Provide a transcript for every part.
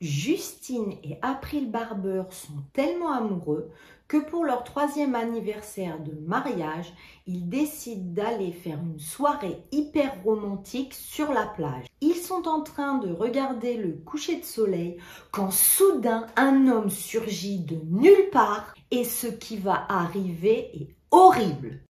Justine et April Barber sont tellement amoureux que pour leur troisième anniversaire de mariage, ils décident d'aller faire une soirée hyper romantique sur la plage. Ils sont en train de regarder le coucher de soleil quand soudain un homme surgit de nulle part et ce qui va arriver est horrible.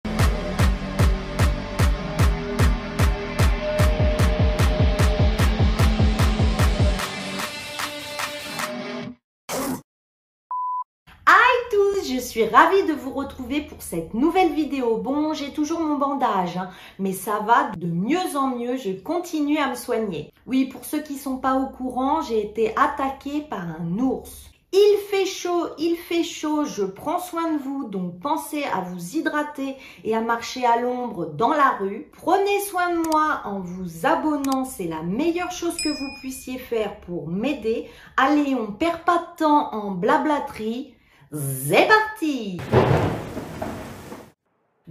Je suis ravie de vous retrouver pour cette nouvelle vidéo. Bon, j'ai toujours mon bandage, hein, mais ça va de mieux en mieux, je continue à me soigner. Oui, pour ceux qui sont pas au courant, j'ai été attaquée par un ours. Il fait chaud, il fait chaud, je prends soin de vous, donc pensez à vous hydrater et à marcher à l'ombre dans la rue. Prenez soin de moi en vous abonnant, c'est la meilleure chose que vous puissiez faire pour m'aider. Allez, on perd pas de temps en blablaterie. C'est parti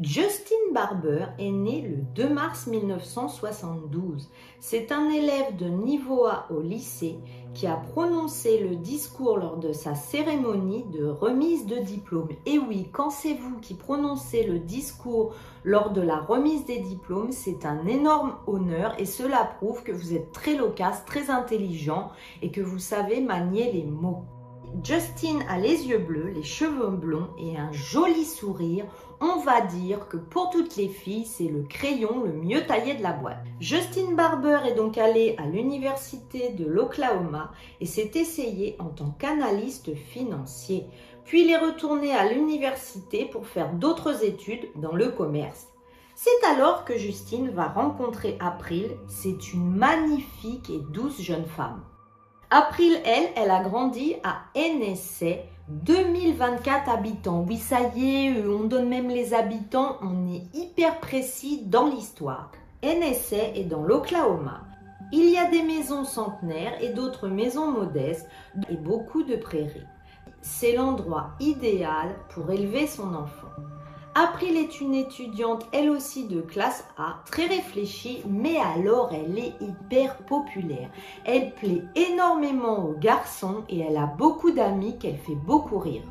Justin Barber est né le 2 mars 1972. C'est un élève de niveau A au lycée qui a prononcé le discours lors de sa cérémonie de remise de diplôme. Et oui, quand c'est vous qui prononcez le discours lors de la remise des diplômes, c'est un énorme honneur et cela prouve que vous êtes très loquace, très intelligent et que vous savez manier les mots. Justin a les yeux bleus, les cheveux blonds et un joli sourire. On va dire que pour toutes les filles, c'est le crayon le mieux taillé de la boîte. Justin Barber est donc allé à l'université de l'Oklahoma et s'est essayé en tant qu'analyste financier. Puis il est retourné à l'université pour faire d'autres études dans le commerce. C'est alors que Justine va rencontrer April. C'est une magnifique et douce jeune femme. April, elle, elle a grandi à NSA, 2024 habitants. Oui, ça y est, on donne même les habitants, on est hyper précis dans l'histoire. NSA est dans l'Oklahoma. Il y a des maisons centenaires et d'autres maisons modestes et beaucoup de prairies. C'est l'endroit idéal pour élever son enfant. April est une étudiante, elle aussi de classe A, très réfléchie, mais alors elle est hyper populaire. Elle plaît énormément aux garçons et elle a beaucoup d'amis qu'elle fait beaucoup rire.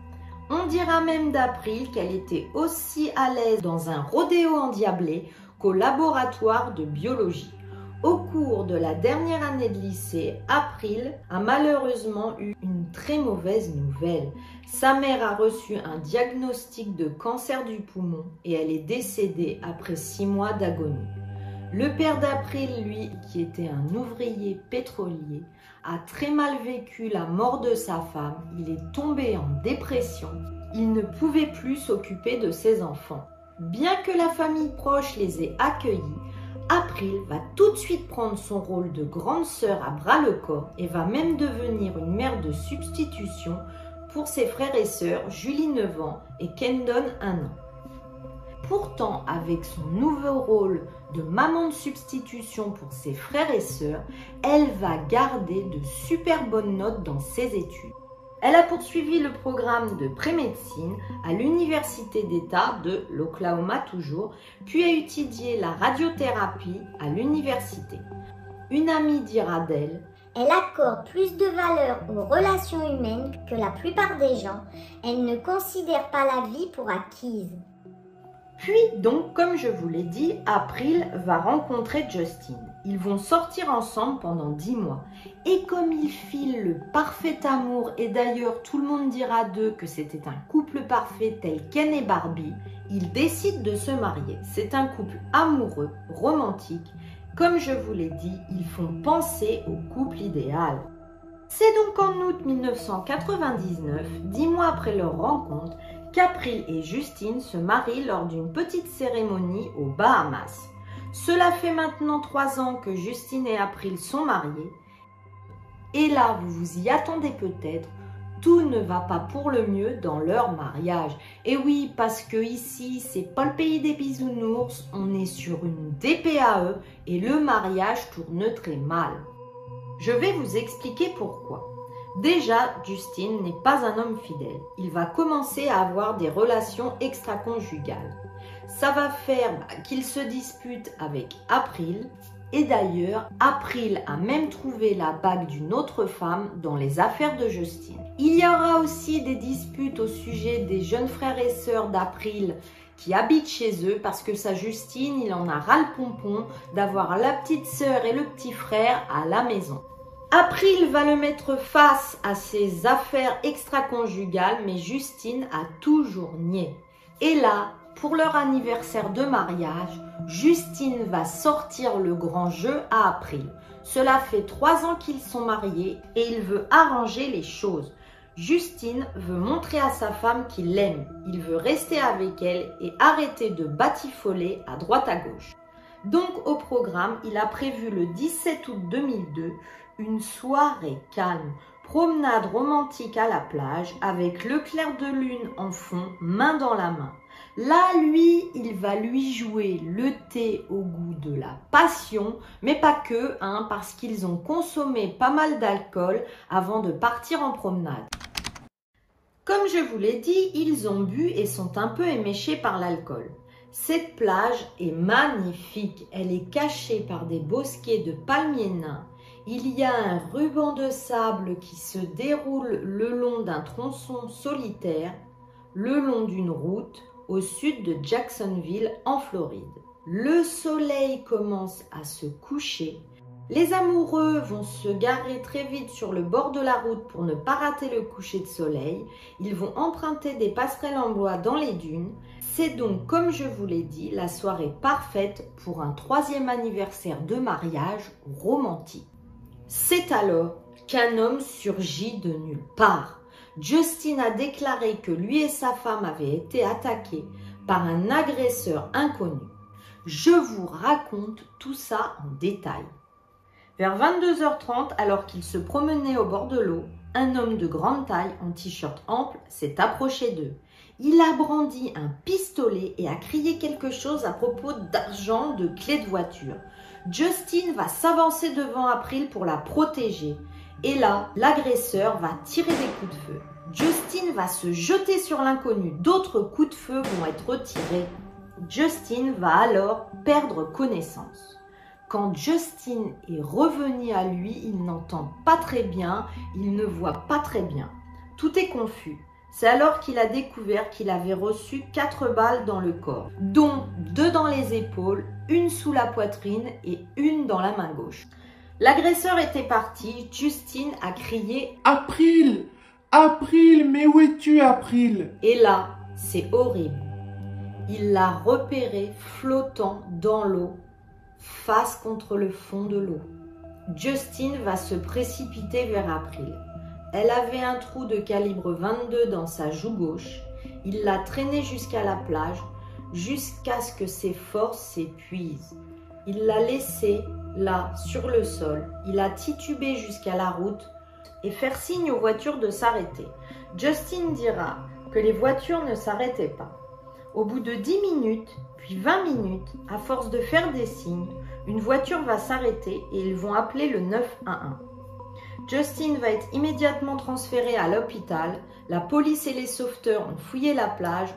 On dira même d'April qu'elle était aussi à l'aise dans un rodéo endiablé qu'au laboratoire de biologie. Au cours de la dernière année de lycée, April a malheureusement eu une très mauvaise nouvelle. Sa mère a reçu un diagnostic de cancer du poumon et elle est décédée après six mois d'agonie. Le père d'April, lui, qui était un ouvrier pétrolier, a très mal vécu la mort de sa femme. Il est tombé en dépression. Il ne pouvait plus s'occuper de ses enfants. Bien que la famille proche les ait accueillis, April va tout de suite prendre son rôle de grande sœur à bras le corps et va même devenir une mère de substitution pour ses frères et sœurs Julie 9 ans et Kendon 1 an. Pourtant, avec son nouveau rôle de maman de substitution pour ses frères et sœurs, elle va garder de super bonnes notes dans ses études. Elle a poursuivi le programme de pré-médecine à l'Université d'État de l'Oklahoma toujours, puis a étudié la radiothérapie à l'université. Une amie dira d'elle Elle accorde plus de valeur aux relations humaines que la plupart des gens. Elle ne considère pas la vie pour acquise. Puis donc, comme je vous l'ai dit, April va rencontrer Justin. Ils vont sortir ensemble pendant dix mois. Et comme ils filent le parfait amour, et d'ailleurs tout le monde dira d'eux que c'était un couple parfait tel Ken et Barbie, ils décident de se marier. C'est un couple amoureux, romantique. Comme je vous l'ai dit, ils font penser au couple idéal. C'est donc en août 1999, dix mois après leur rencontre, qu'April et Justine se marient lors d'une petite cérémonie aux Bahamas. Cela fait maintenant trois ans que Justine et April sont mariés. Et là, vous vous y attendez peut-être, tout ne va pas pour le mieux dans leur mariage. Et oui, parce que ici, c'est pas le pays des bisounours, on est sur une DPAE et le mariage tourne très mal. Je vais vous expliquer pourquoi. Déjà, Justine n'est pas un homme fidèle. Il va commencer à avoir des relations extra-conjugales. Ça va faire qu'il se dispute avec April Et d'ailleurs, April a même trouvé la bague d'une autre femme dans les affaires de Justine. Il y aura aussi des disputes au sujet des jeunes frères et sœurs d'April qui habitent chez eux parce que sa Justine, il en a ras le pompon d'avoir la petite sœur et le petit frère à la maison. April va le mettre face à ses affaires extra-conjugales, mais Justine a toujours nié. Et là, pour leur anniversaire de mariage, Justine va sortir le grand jeu à April. Cela fait trois ans qu'ils sont mariés et il veut arranger les choses. Justine veut montrer à sa femme qu'il l'aime. Il veut rester avec elle et arrêter de batifoler à droite à gauche. Donc au programme, il a prévu le 17 août 2002 une soirée calme, promenade romantique à la plage avec le clair de lune en fond, main dans la main. Là, lui, il va lui jouer le thé au goût de la passion, mais pas que, hein, parce qu'ils ont consommé pas mal d'alcool avant de partir en promenade. Comme je vous l'ai dit, ils ont bu et sont un peu éméchés par l'alcool. Cette plage est magnifique, elle est cachée par des bosquets de palmiers nains. Il y a un ruban de sable qui se déroule le long d'un tronçon solitaire, le long d'une route, au sud de Jacksonville en Floride. Le soleil commence à se coucher. Les amoureux vont se garer très vite sur le bord de la route pour ne pas rater le coucher de soleil. Ils vont emprunter des passerelles en bois dans les dunes. C'est donc, comme je vous l'ai dit, la soirée parfaite pour un troisième anniversaire de mariage romantique. C'est alors qu'un homme surgit de nulle part. Justin a déclaré que lui et sa femme avaient été attaqués par un agresseur inconnu. Je vous raconte tout ça en détail. Vers 22h30, alors qu'il se promenait au bord de l'eau, un homme de grande taille en t-shirt ample s'est approché d'eux. Il a brandi un pistolet et a crié quelque chose à propos d'argent, de clés de voiture. Justin va s'avancer devant April pour la protéger. Et là, l'agresseur va tirer des coups de feu. Justin va se jeter sur l'inconnu. D'autres coups de feu vont être tirés. Justin va alors perdre connaissance. Quand Justin est revenu à lui, il n'entend pas très bien, il ne voit pas très bien. Tout est confus. C'est alors qu'il a découvert qu'il avait reçu quatre balles dans le corps, dont deux dans les épaules, une sous la poitrine et une dans la main gauche. L'agresseur était parti, Justine a crié April April, mais où es-tu, April? Et là, c'est horrible. Il l'a repéré flottant dans l'eau, face contre le fond de l'eau. Justine va se précipiter vers April. Elle avait un trou de calibre 22 dans sa joue gauche. Il l'a traînée jusqu'à la plage, jusqu'à ce que ses forces s'épuisent. Il l'a laissée là, sur le sol. Il a titubé jusqu'à la route et faire signe aux voitures de s'arrêter. Justin dira que les voitures ne s'arrêtaient pas. Au bout de 10 minutes, puis 20 minutes, à force de faire des signes, une voiture va s'arrêter et ils vont appeler le 911. Justin va être immédiatement transféré à l'hôpital. La police et les sauveteurs ont fouillé la plage.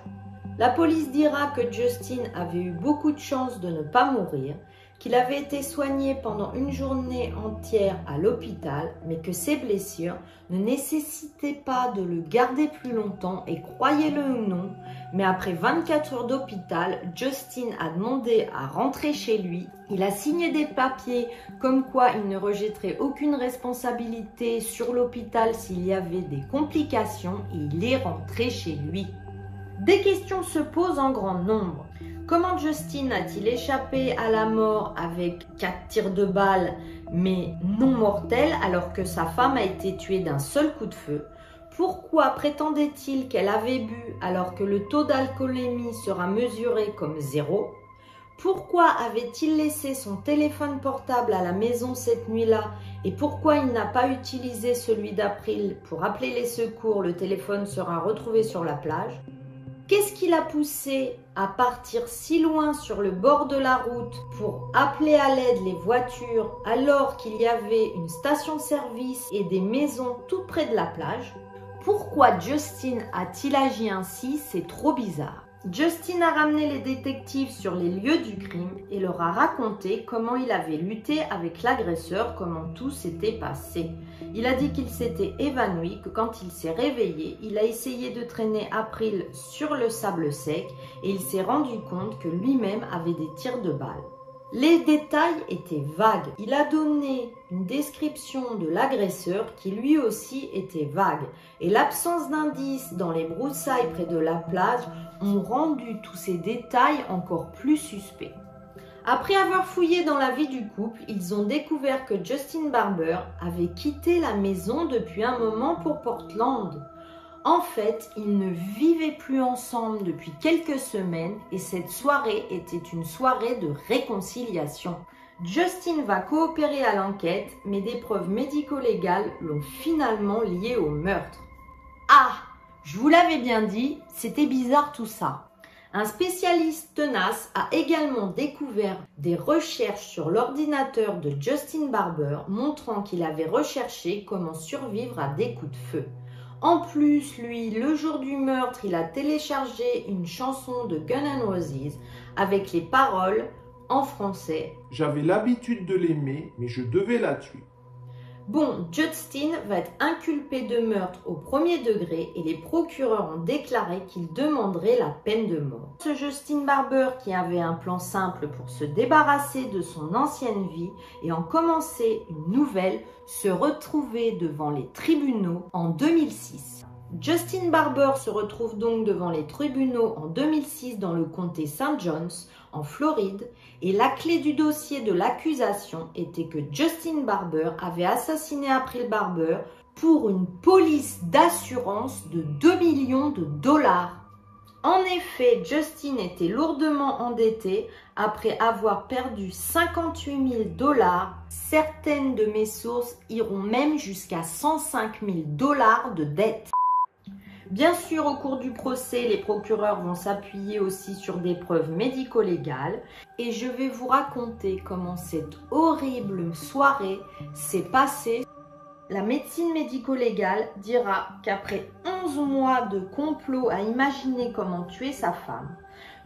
La police dira que Justin avait eu beaucoup de chance de ne pas mourir qu'il avait été soigné pendant une journée entière à l'hôpital, mais que ses blessures ne nécessitaient pas de le garder plus longtemps et croyez-le ou non, mais après 24 heures d'hôpital, Justin a demandé à rentrer chez lui. Il a signé des papiers comme quoi il ne rejetterait aucune responsabilité sur l'hôpital s'il y avait des complications et il est rentré chez lui. Des questions se posent en grand nombre. Comment Justin a-t-il échappé à la mort avec quatre tirs de balle mais non mortels alors que sa femme a été tuée d'un seul coup de feu? Pourquoi prétendait-il qu'elle avait bu alors que le taux d'alcoolémie sera mesuré comme zéro? Pourquoi avait-il laissé son téléphone portable à la maison cette nuit-là? Et pourquoi il n'a pas utilisé celui d'April pour appeler les secours? Le téléphone sera retrouvé sur la plage. Qu'est-ce qui l'a poussé à partir si loin sur le bord de la route pour appeler à l'aide les voitures alors qu'il y avait une station-service et des maisons tout près de la plage? Pourquoi Justin a-t-il agi ainsi? C'est trop bizarre. Justin a ramené les détectives sur les lieux du crime et leur a raconté comment il avait lutté avec l'agresseur, comment tout s'était passé. Il a dit qu'il s'était évanoui, que quand il s'est réveillé, il a essayé de traîner April sur le sable sec et il s'est rendu compte que lui-même avait des tirs de balles. Les détails étaient vagues. Il a donné description de l'agresseur qui lui aussi était vague. Et l'absence d'indices dans les broussailles près de la plage ont rendu tous ces détails encore plus suspects. Après avoir fouillé dans la vie du couple, ils ont découvert que Justin Barber avait quitté la maison depuis un moment pour Portland. En fait, ils ne vivaient plus ensemble depuis quelques semaines et cette soirée était une soirée de réconciliation. Justin va coopérer à l'enquête, mais des preuves médico-légales l'ont finalement lié au meurtre. Ah Je vous l'avais bien dit, c'était bizarre tout ça. Un spécialiste tenace a également découvert des recherches sur l'ordinateur de Justin Barber montrant qu'il avait recherché comment survivre à des coups de feu. En plus, lui, le jour du meurtre, il a téléchargé une chanson de Gun Roses avec les paroles en français. J'avais l'habitude de l'aimer, mais je devais la tuer. Bon, Justin va être inculpé de meurtre au premier degré et les procureurs ont déclaré qu'il demanderait la peine de mort. Ce Justin Barber qui avait un plan simple pour se débarrasser de son ancienne vie et en commencer une nouvelle se retrouvait devant les tribunaux en 2006. Justin Barber se retrouve donc devant les tribunaux en 2006 dans le comté St. John's, en Floride, et la clé du dossier de l'accusation était que Justin Barber avait assassiné April Barber pour une police d'assurance de 2 millions de dollars. En effet, Justin était lourdement endetté après avoir perdu 58 000 dollars. Certaines de mes sources iront même jusqu'à 105 000 dollars de dette. Bien sûr, au cours du procès, les procureurs vont s'appuyer aussi sur des preuves médico-légales et je vais vous raconter comment cette horrible soirée s'est passée. La médecine médico-légale dira qu'après 11 mois de complot à imaginer comment tuer sa femme,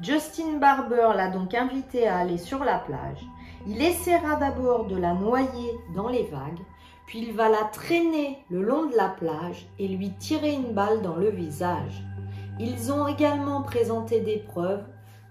Justin Barber l'a donc invité à aller sur la plage. Il essaiera d'abord de la noyer dans les vagues puis il va la traîner le long de la plage et lui tirer une balle dans le visage. Ils ont également présenté des preuves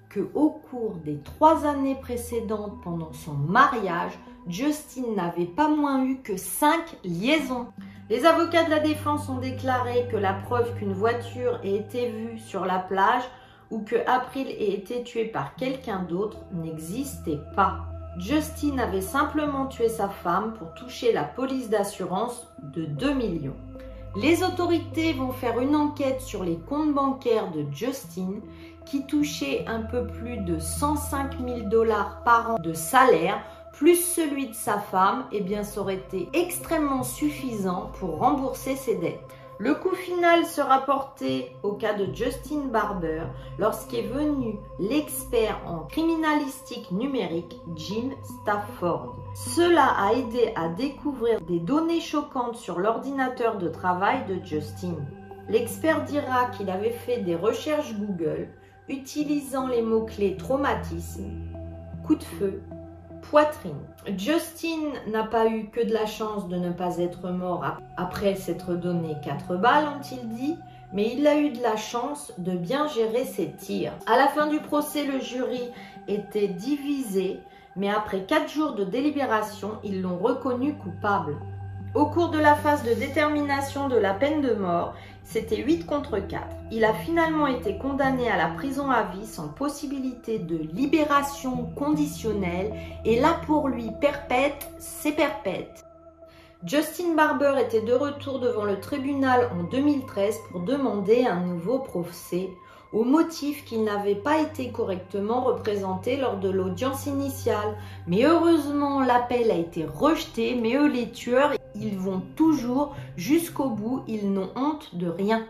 que au cours des trois années précédentes pendant son mariage, Justin n'avait pas moins eu que cinq liaisons. Les avocats de la défense ont déclaré que la preuve qu'une voiture ait été vue sur la plage ou que April ait été tué par quelqu'un d'autre n'existait pas. Justin avait simplement tué sa femme pour toucher la police d'assurance de 2 millions. Les autorités vont faire une enquête sur les comptes bancaires de Justin qui touchait un peu plus de 105 000 dollars par an de salaire plus celui de sa femme, et eh bien ça aurait été extrêmement suffisant pour rembourser ses dettes. Le coup final sera porté au cas de Justin Barber lorsqu'est venu l'expert en criminalistique numérique Jim Stafford. Cela a aidé à découvrir des données choquantes sur l'ordinateur de travail de Justin. L'expert dira qu'il avait fait des recherches Google utilisant les mots-clés traumatisme, coup de feu, poitrine. Justin n'a pas eu que de la chance de ne pas être mort après s'être donné 4 balles, ont-ils dit, mais il a eu de la chance de bien gérer ses tirs. À la fin du procès, le jury était divisé, mais après 4 jours de délibération, ils l'ont reconnu coupable. Au cours de la phase de détermination de la peine de mort, c'était 8 contre 4. Il a finalement été condamné à la prison à vie sans possibilité de libération conditionnelle et là pour lui perpète, c'est perpète. Justin Barber était de retour devant le tribunal en 2013 pour demander un nouveau procès au motif qu'il n'avait pas été correctement représenté lors de l'audience initiale. Mais heureusement, l'appel a été rejeté, mais eux, les tueurs, ils vont toujours jusqu'au bout, ils n'ont honte de rien.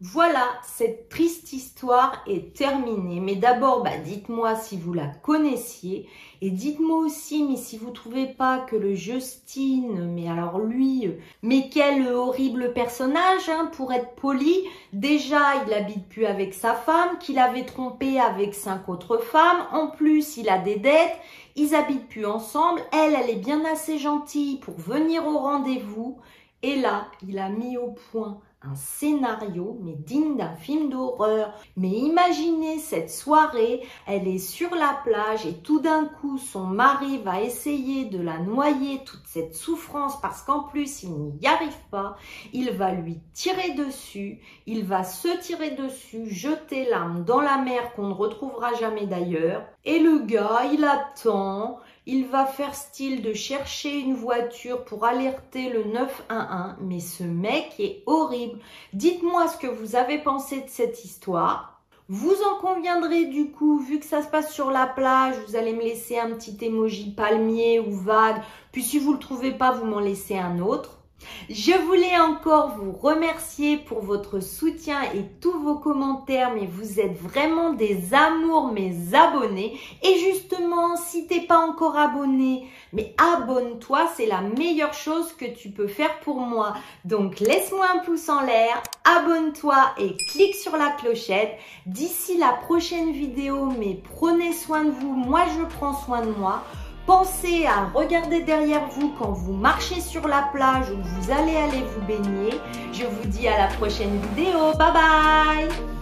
Voilà, cette triste histoire est terminée. Mais d'abord, bah, dites-moi si vous la connaissiez. Et dites-moi aussi, mais si vous trouvez pas que le Justine, mais alors lui, mais quel horrible personnage, hein, pour être poli. Déjà, il habite plus avec sa femme, qu'il avait trompé avec cinq autres femmes. En plus, il a des dettes. Ils habitent plus ensemble. Elle, elle est bien assez gentille pour venir au rendez-vous. Et là, il a mis au point un scénario, mais digne d'un film d'horreur. Mais imaginez cette soirée, elle est sur la plage et tout d'un coup, son mari va essayer de la noyer, toute cette souffrance, parce qu'en plus, il n'y arrive pas. Il va lui tirer dessus, il va se tirer dessus, jeter l'âme dans la mer qu'on ne retrouvera jamais d'ailleurs. Et le gars, il attend, il va faire style de chercher une voiture pour alerter le 911, mais ce mec est horrible. Dites-moi ce que vous avez pensé de cette histoire. Vous en conviendrez du coup, vu que ça se passe sur la plage, vous allez me laisser un petit emoji palmier ou vague. Puis si vous ne le trouvez pas, vous m'en laissez un autre. Je voulais encore vous remercier pour votre soutien et tous vos commentaires, mais vous êtes vraiment des amours, mes abonnés. Et justement, si t'es pas encore abonné, mais abonne-toi, c'est la meilleure chose que tu peux faire pour moi. Donc laisse-moi un pouce en l'air, abonne-toi et clique sur la clochette. D'ici la prochaine vidéo, mais prenez soin de vous, moi je prends soin de moi. Pensez à regarder derrière vous quand vous marchez sur la plage ou vous allez aller vous baigner. Je vous dis à la prochaine vidéo. Bye bye